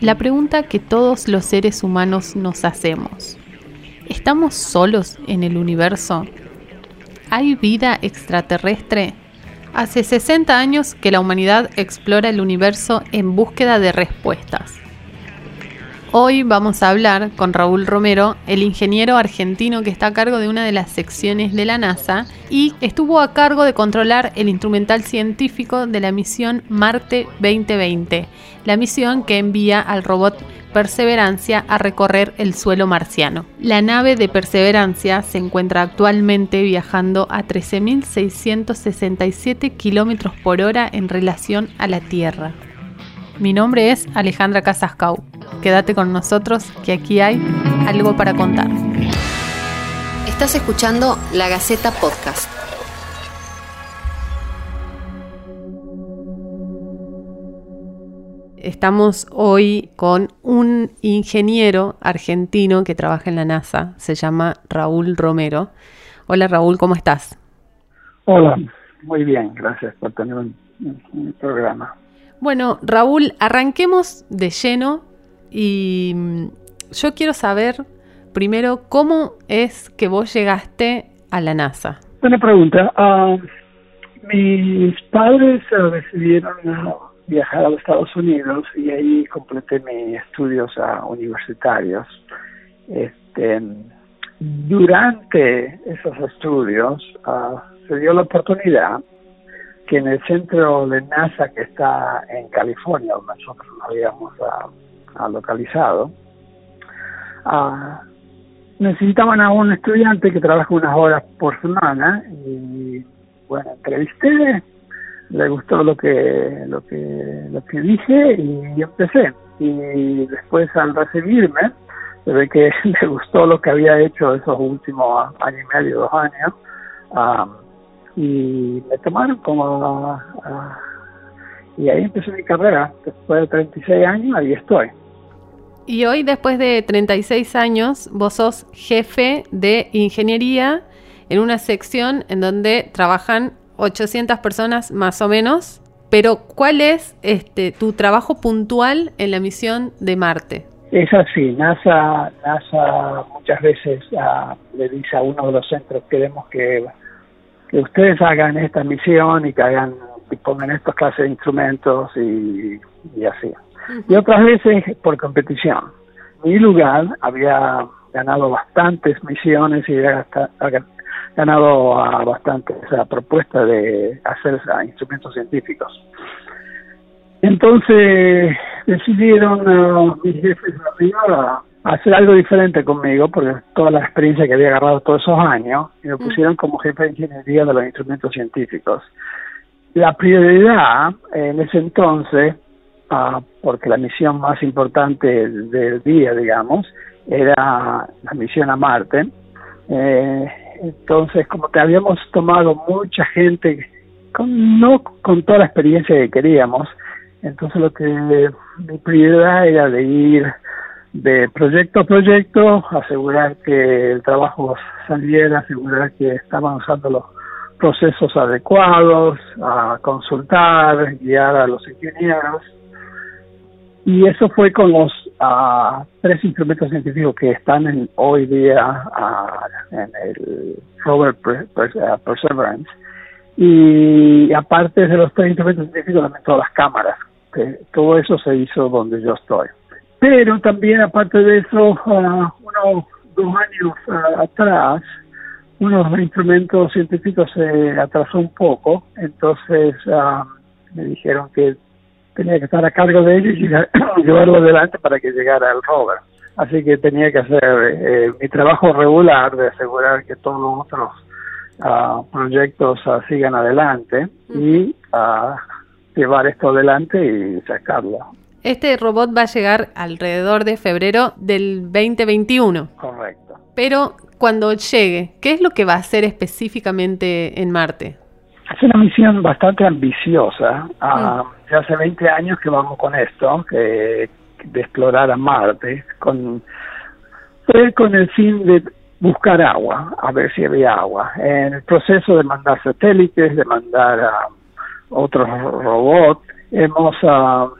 La pregunta que todos los seres humanos nos hacemos. ¿Estamos solos en el universo? ¿Hay vida extraterrestre? Hace 60 años que la humanidad explora el universo en búsqueda de respuestas. Hoy vamos a hablar con Raúl Romero, el ingeniero argentino que está a cargo de una de las secciones de la NASA y estuvo a cargo de controlar el instrumental científico de la misión Marte 2020, la misión que envía al robot Perseverancia a recorrer el suelo marciano. La nave de Perseverancia se encuentra actualmente viajando a 13.667 km por hora en relación a la Tierra. Mi nombre es Alejandra Casascau. Quédate con nosotros que aquí hay algo para contar. Estás escuchando La Gaceta Podcast. Estamos hoy con un ingeniero argentino que trabaja en la NASA, se llama Raúl Romero. Hola Raúl, ¿cómo estás? Hola, muy bien, gracias por tener un, un programa. Bueno, Raúl, arranquemos de lleno y mm, yo quiero saber primero cómo es que vos llegaste a la NASA. Buena pregunta. Ah, mis padres uh, decidieron ah, viajar a los Estados Unidos y ahí completé mis estudios universitarios. Este, durante esos estudios se dio la oportunidad que en el centro de NASA que está en California, donde nosotros nos habíamos ha localizado, ah, necesitaban a un estudiante que trabaja unas horas por semana y bueno, entrevisté, le gustó lo que lo que lo que dije y empecé. Y después al recibirme se ve que le gustó lo que había hecho esos últimos años y medio, dos años ah, y me tomaron como ah, y ahí empezó mi carrera. Después de 36 años ahí estoy y hoy, después de 36 años, vos sos jefe de ingeniería en una sección en donde trabajan 800 personas más o menos. Pero, ¿cuál es este, tu trabajo puntual en la misión de Marte? Es así, NASA, NASA muchas veces uh, le dice a uno de los centros, queremos que, que ustedes hagan esta misión y que hagan, y pongan estas clases de instrumentos y así y otras veces por competición. Mi lugar había ganado bastantes misiones y había ganado a bastantes a propuesta de hacer instrumentos científicos. Entonces decidieron mis jefes arriba hacer algo diferente conmigo, porque toda la experiencia que había agarrado todos esos años, y me pusieron como jefe de ingeniería de los instrumentos científicos. La prioridad en ese entonces porque la misión más importante del día, digamos, era la misión a Marte. Eh, entonces, como que habíamos tomado mucha gente, con, no con toda la experiencia que queríamos, entonces lo que mi prioridad era de ir de proyecto a proyecto, asegurar que el trabajo saliera, asegurar que estaban usando los procesos adecuados, a consultar, guiar a los ingenieros y eso fue con los uh, tres instrumentos científicos que están en, hoy día uh, en el rover uh, Perseverance. Y aparte de los tres instrumentos científicos, también todas las cámaras. Que todo eso se hizo donde yo estoy. Pero también, aparte de eso, unos dos años atrás, uno de los instrumentos científicos se atrasó un poco, entonces me dijeron que tenía que estar a cargo de ellos y llevarlo adelante para que llegara el rover. Así que tenía que hacer eh, mi trabajo regular de asegurar que todos los otros uh, proyectos uh, sigan adelante y uh, llevar esto adelante y sacarlo. Este robot va a llegar alrededor de febrero del 2021. Correcto. Pero cuando llegue, ¿qué es lo que va a hacer específicamente en Marte? Es una misión bastante ambiciosa. Uh, ya hace 20 años que vamos con esto, que, de explorar a Marte, con, con el fin de buscar agua, a ver si había agua. En el proceso de mandar satélites, de mandar a otros robots, hemos uh,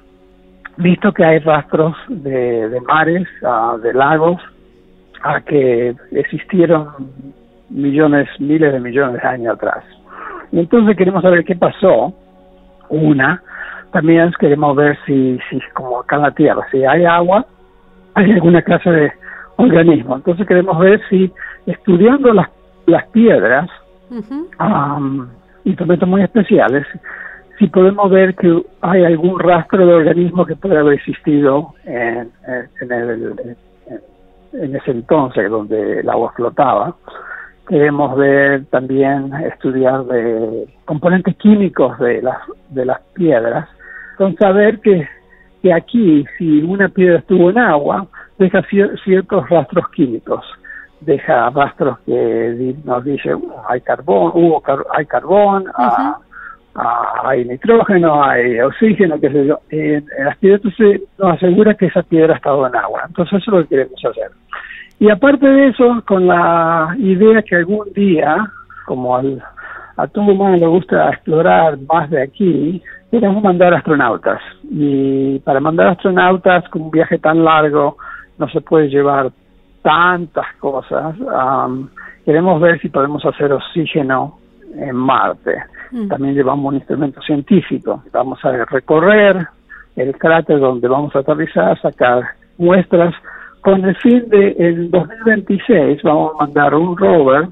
visto que hay rastros de, mares, ah, de lagos, a que existieron millones, miles de millones de años atrás. Y entonces queremos saber qué pasó. Una, también queremos ver si, si como acá en la Tierra, si hay agua, hay alguna clase de organismo. Entonces queremos ver si estudiando las, las piedras, instrumentos muy especiales, si podemos ver que hay algún rastro de organismo que puede haber existido en, en, el, en ese entonces donde el agua flotaba. Queremos ver también, estudiar de componentes químicos de las, de las piedras, con saber que, que aquí, si una piedra estuvo en agua, deja ciertos rastros químicos deja rastros que nos dice uh, hay carbón, hubo hay carbón, hay nitrógeno, hay oxígeno, qué sé yo. En, las piedras nos asegura que esa piedra ha estado en agua. Entonces eso es lo que queremos hacer. Y aparte de eso, con la idea que algún día, como al, a todo humano le gusta explorar más de aquí, queremos mandar astronautas. Y para mandar astronautas con un viaje tan largo, no se puede llevar tantas cosas. queremos ver si podemos hacer oxígeno en Marte. Mm. También llevamos un instrumento científico. Vamos a recorrer el cráter donde vamos a aterrizar, sacar muestras. Con el fin de en 2026 vamos a mandar un rover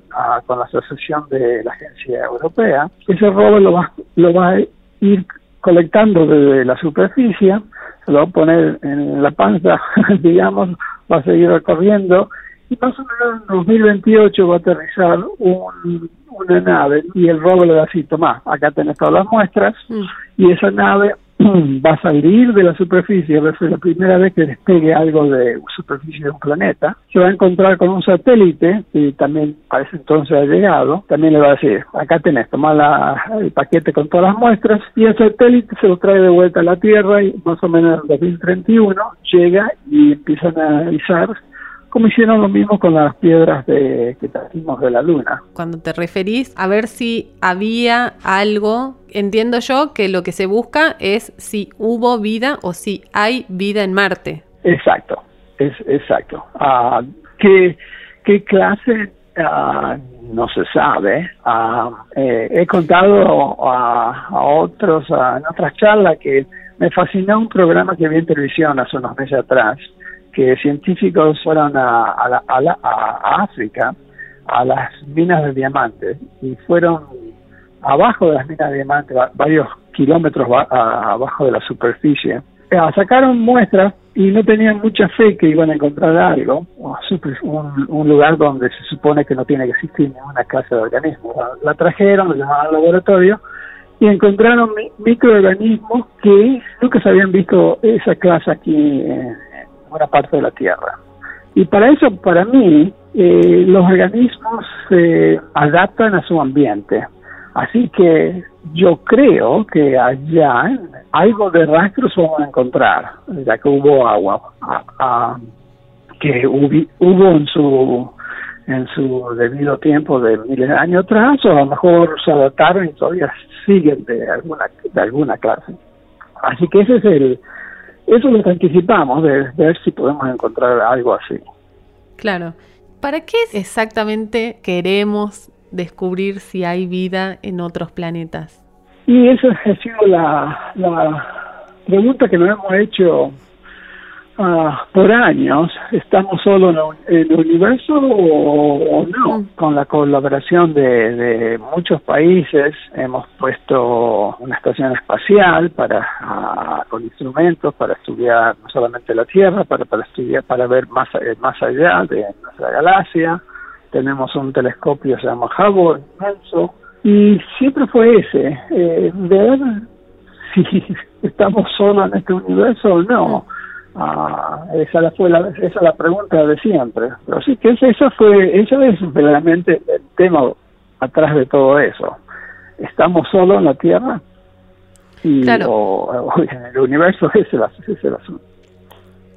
con la asociación de la agencia europea. Ese rover lo va, lo va a ir colectando desde la superficie, se lo va a poner en la panza, digamos, va a seguir recorriendo y más o menos en 2028 va a aterrizar un, una nave y el rover le va a decir, tomá, acá tenés todas las muestras mm. y esa nave va a salir de la superficie, va a la primera vez que despegue algo de superficie de un planeta, se va a encontrar con un satélite que también a ese entonces ha llegado, también le va a decir, acá tenés, toma la, el paquete con todas las muestras y el satélite se lo trae de vuelta a la Tierra y más o menos en 2031 llega y empiezan a analizar como hicieron lo mismo con las piedras de, que trajimos de la luna. Cuando te referís a ver si había algo, entiendo yo que lo que se busca es si hubo vida o si hay vida en Marte. Exacto, es exacto. Uh, ¿qué, ¿Qué clase? Uh, no se sabe. Uh, eh, he contado a, a otros, en otras charlas, que me fascinó un programa que vi en televisión hace unos meses atrás, que científicos fueron a, a, África, a las minas de diamantes, y fueron abajo de las minas de diamantes, varios kilómetros abajo de la superficie. Eh, sacaron muestras y no tenían mucha fe que iban a encontrar algo, un, un, lugar donde se supone que no tiene que existir ninguna clase de organismo. La trajeron, la llamaron al laboratorio y encontraron microorganismos que nunca se habían visto esa clase aquí buena parte de la Tierra. Y para eso, para mí, eh, los organismos se adaptan a su ambiente. Así que yo creo que allá algo de rastros vamos a encontrar, ya que hubo agua, que hubo, en su en su debido tiempo de miles de años atrás, o a lo mejor se adaptaron y todavía siguen de alguna de alguna clase. Así que ese es el, eso es lo que anticipamos, de, ver si podemos encontrar algo así. Claro. ¿Para qué exactamente queremos descubrir si hay vida en otros planetas? Y esa ha sido la, la pregunta que nos hemos hecho Ah, por años estamos solo en el universo o, no. Mm. Con la colaboración de, muchos países hemos puesto una estación espacial para ah, con instrumentos para estudiar no solamente la Tierra, para, para estudiar para ver más eh, más allá de nuestra galaxia. Tenemos un telescopio que se llama Hubble inmenso y siempre fue ese eh, ver si estamos solos en este universo o no. Ah, esa fue la, esa es la pregunta de siempre. Pero sí que esa fue, eso es verdaderamente el tema atrás de todo eso. ¿Estamos solos en la Tierra? Y, o, en el universo ese es el asunto.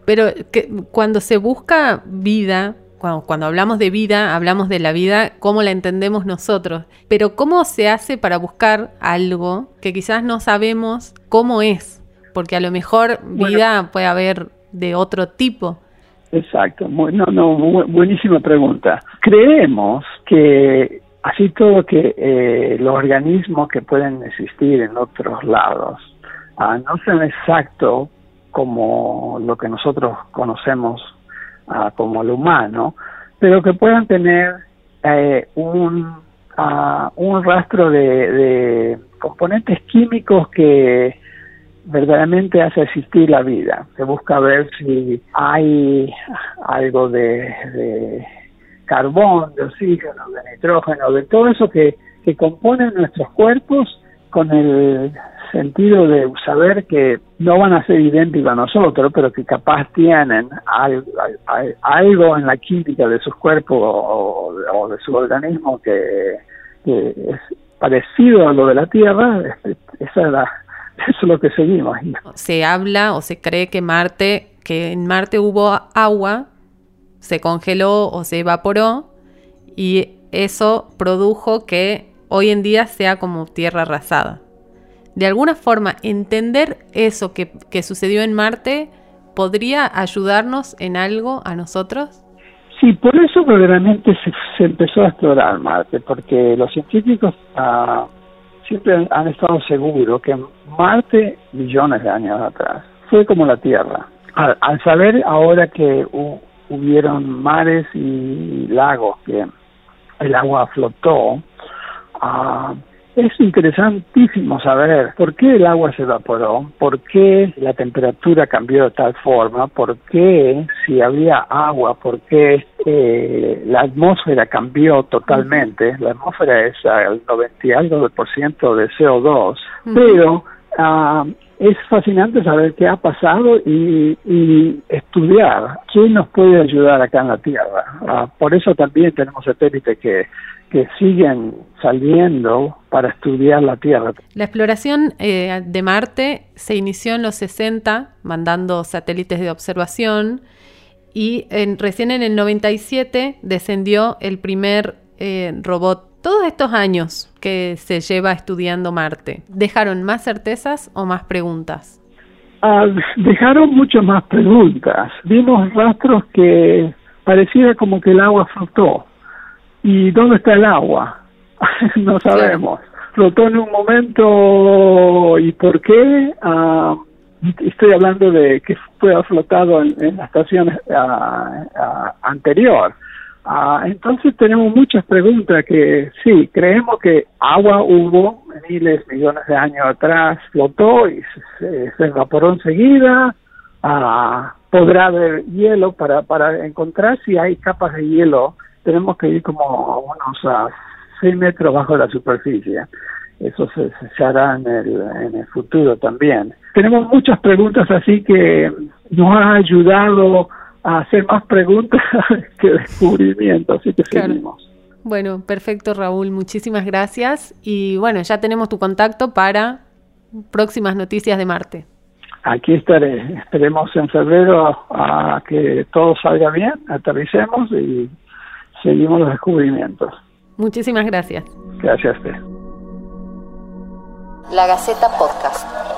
Pero que, cuando se busca vida, cuando, cuando, hablamos de vida, hablamos de la vida como la entendemos nosotros. Pero ¿cómo se hace para buscar algo que quizás no sabemos cómo es? Porque a lo mejor vida puede haber de otro tipo. Exacto, no, no, buenísima pregunta. Creemos que así todo que eh, los organismos que pueden existir en otros lados ah, no sean exactos como lo que nosotros conocemos ah, como el humano, pero que puedan tener eh, un, ah, un rastro de, de componentes químicos que verdaderamente hace existir la vida. Se busca ver si hay algo de, carbón, de oxígeno, de nitrógeno, de todo eso que, que compone nuestros cuerpos con el sentido de saber que no van a ser idénticos a nosotros, pero que capaz tienen algo, en la química de sus cuerpos o, de su organismo que, que, es parecido a lo de la Tierra, esa es la, eso es lo que seguimos. Se habla o se cree que Marte, que en Marte hubo agua, se congeló o se evaporó y eso produjo que hoy en día sea como tierra arrasada. De alguna forma, entender eso que, que sucedió en Marte podría ayudarnos en algo a nosotros. Sí, por eso verdaderamente se, se empezó a explorar Marte, porque los científicos ah, siempre han, estado seguros que Marte, millones de años atrás, fue como la Tierra. Al, saber ahora que hubieron mares y lagos, que el agua flotó, uh, es interesantísimo saber por qué el agua se evaporó, por qué la temperatura cambió de tal forma, por qué si había agua, por qué eh, la atmósfera cambió totalmente. La atmósfera es el 90 y algo por ciento de CO2, pero ah, es fascinante saber qué ha pasado y, estudiar quién nos puede ayudar acá en la Tierra. Ah, por eso también tenemos satélites que que siguen saliendo para estudiar la Tierra. La exploración eh, de Marte se inició en los 60, mandando satélites de observación, y en, recién en el 97 descendió el primer eh, robot. Todos estos años que se lleva estudiando Marte, ¿dejaron más certezas o más preguntas? Ah, dejaron muchas más preguntas. Vimos rastros que pareciera como que el agua flotó ¿Y dónde está el agua? no sabemos. Flotó en un momento y por qué. Ah, estoy hablando de que fue flotado en, la estación ah, ah, anterior. Entonces tenemos muchas preguntas que sí, creemos que agua hubo miles, millones de años atrás, flotó y se, evaporó enseguida. podrá haber hielo para, para encontrar si hay capas de hielo tenemos que ir como unos a 6 metros bajo la superficie. Eso se, se hará en el, en el futuro también. Tenemos muchas preguntas así que nos ha ayudado a hacer más preguntas que descubrimientos, así que seguimos. Bueno, perfecto Raúl, muchísimas gracias y bueno, ya tenemos tu contacto para próximas noticias de Marte. Aquí estaré, esperemos en febrero a que todo salga bien, aterricemos y seguimos los descubrimientos. Muchísimas gracias. Gracias a usted. La Gaceta Podcast.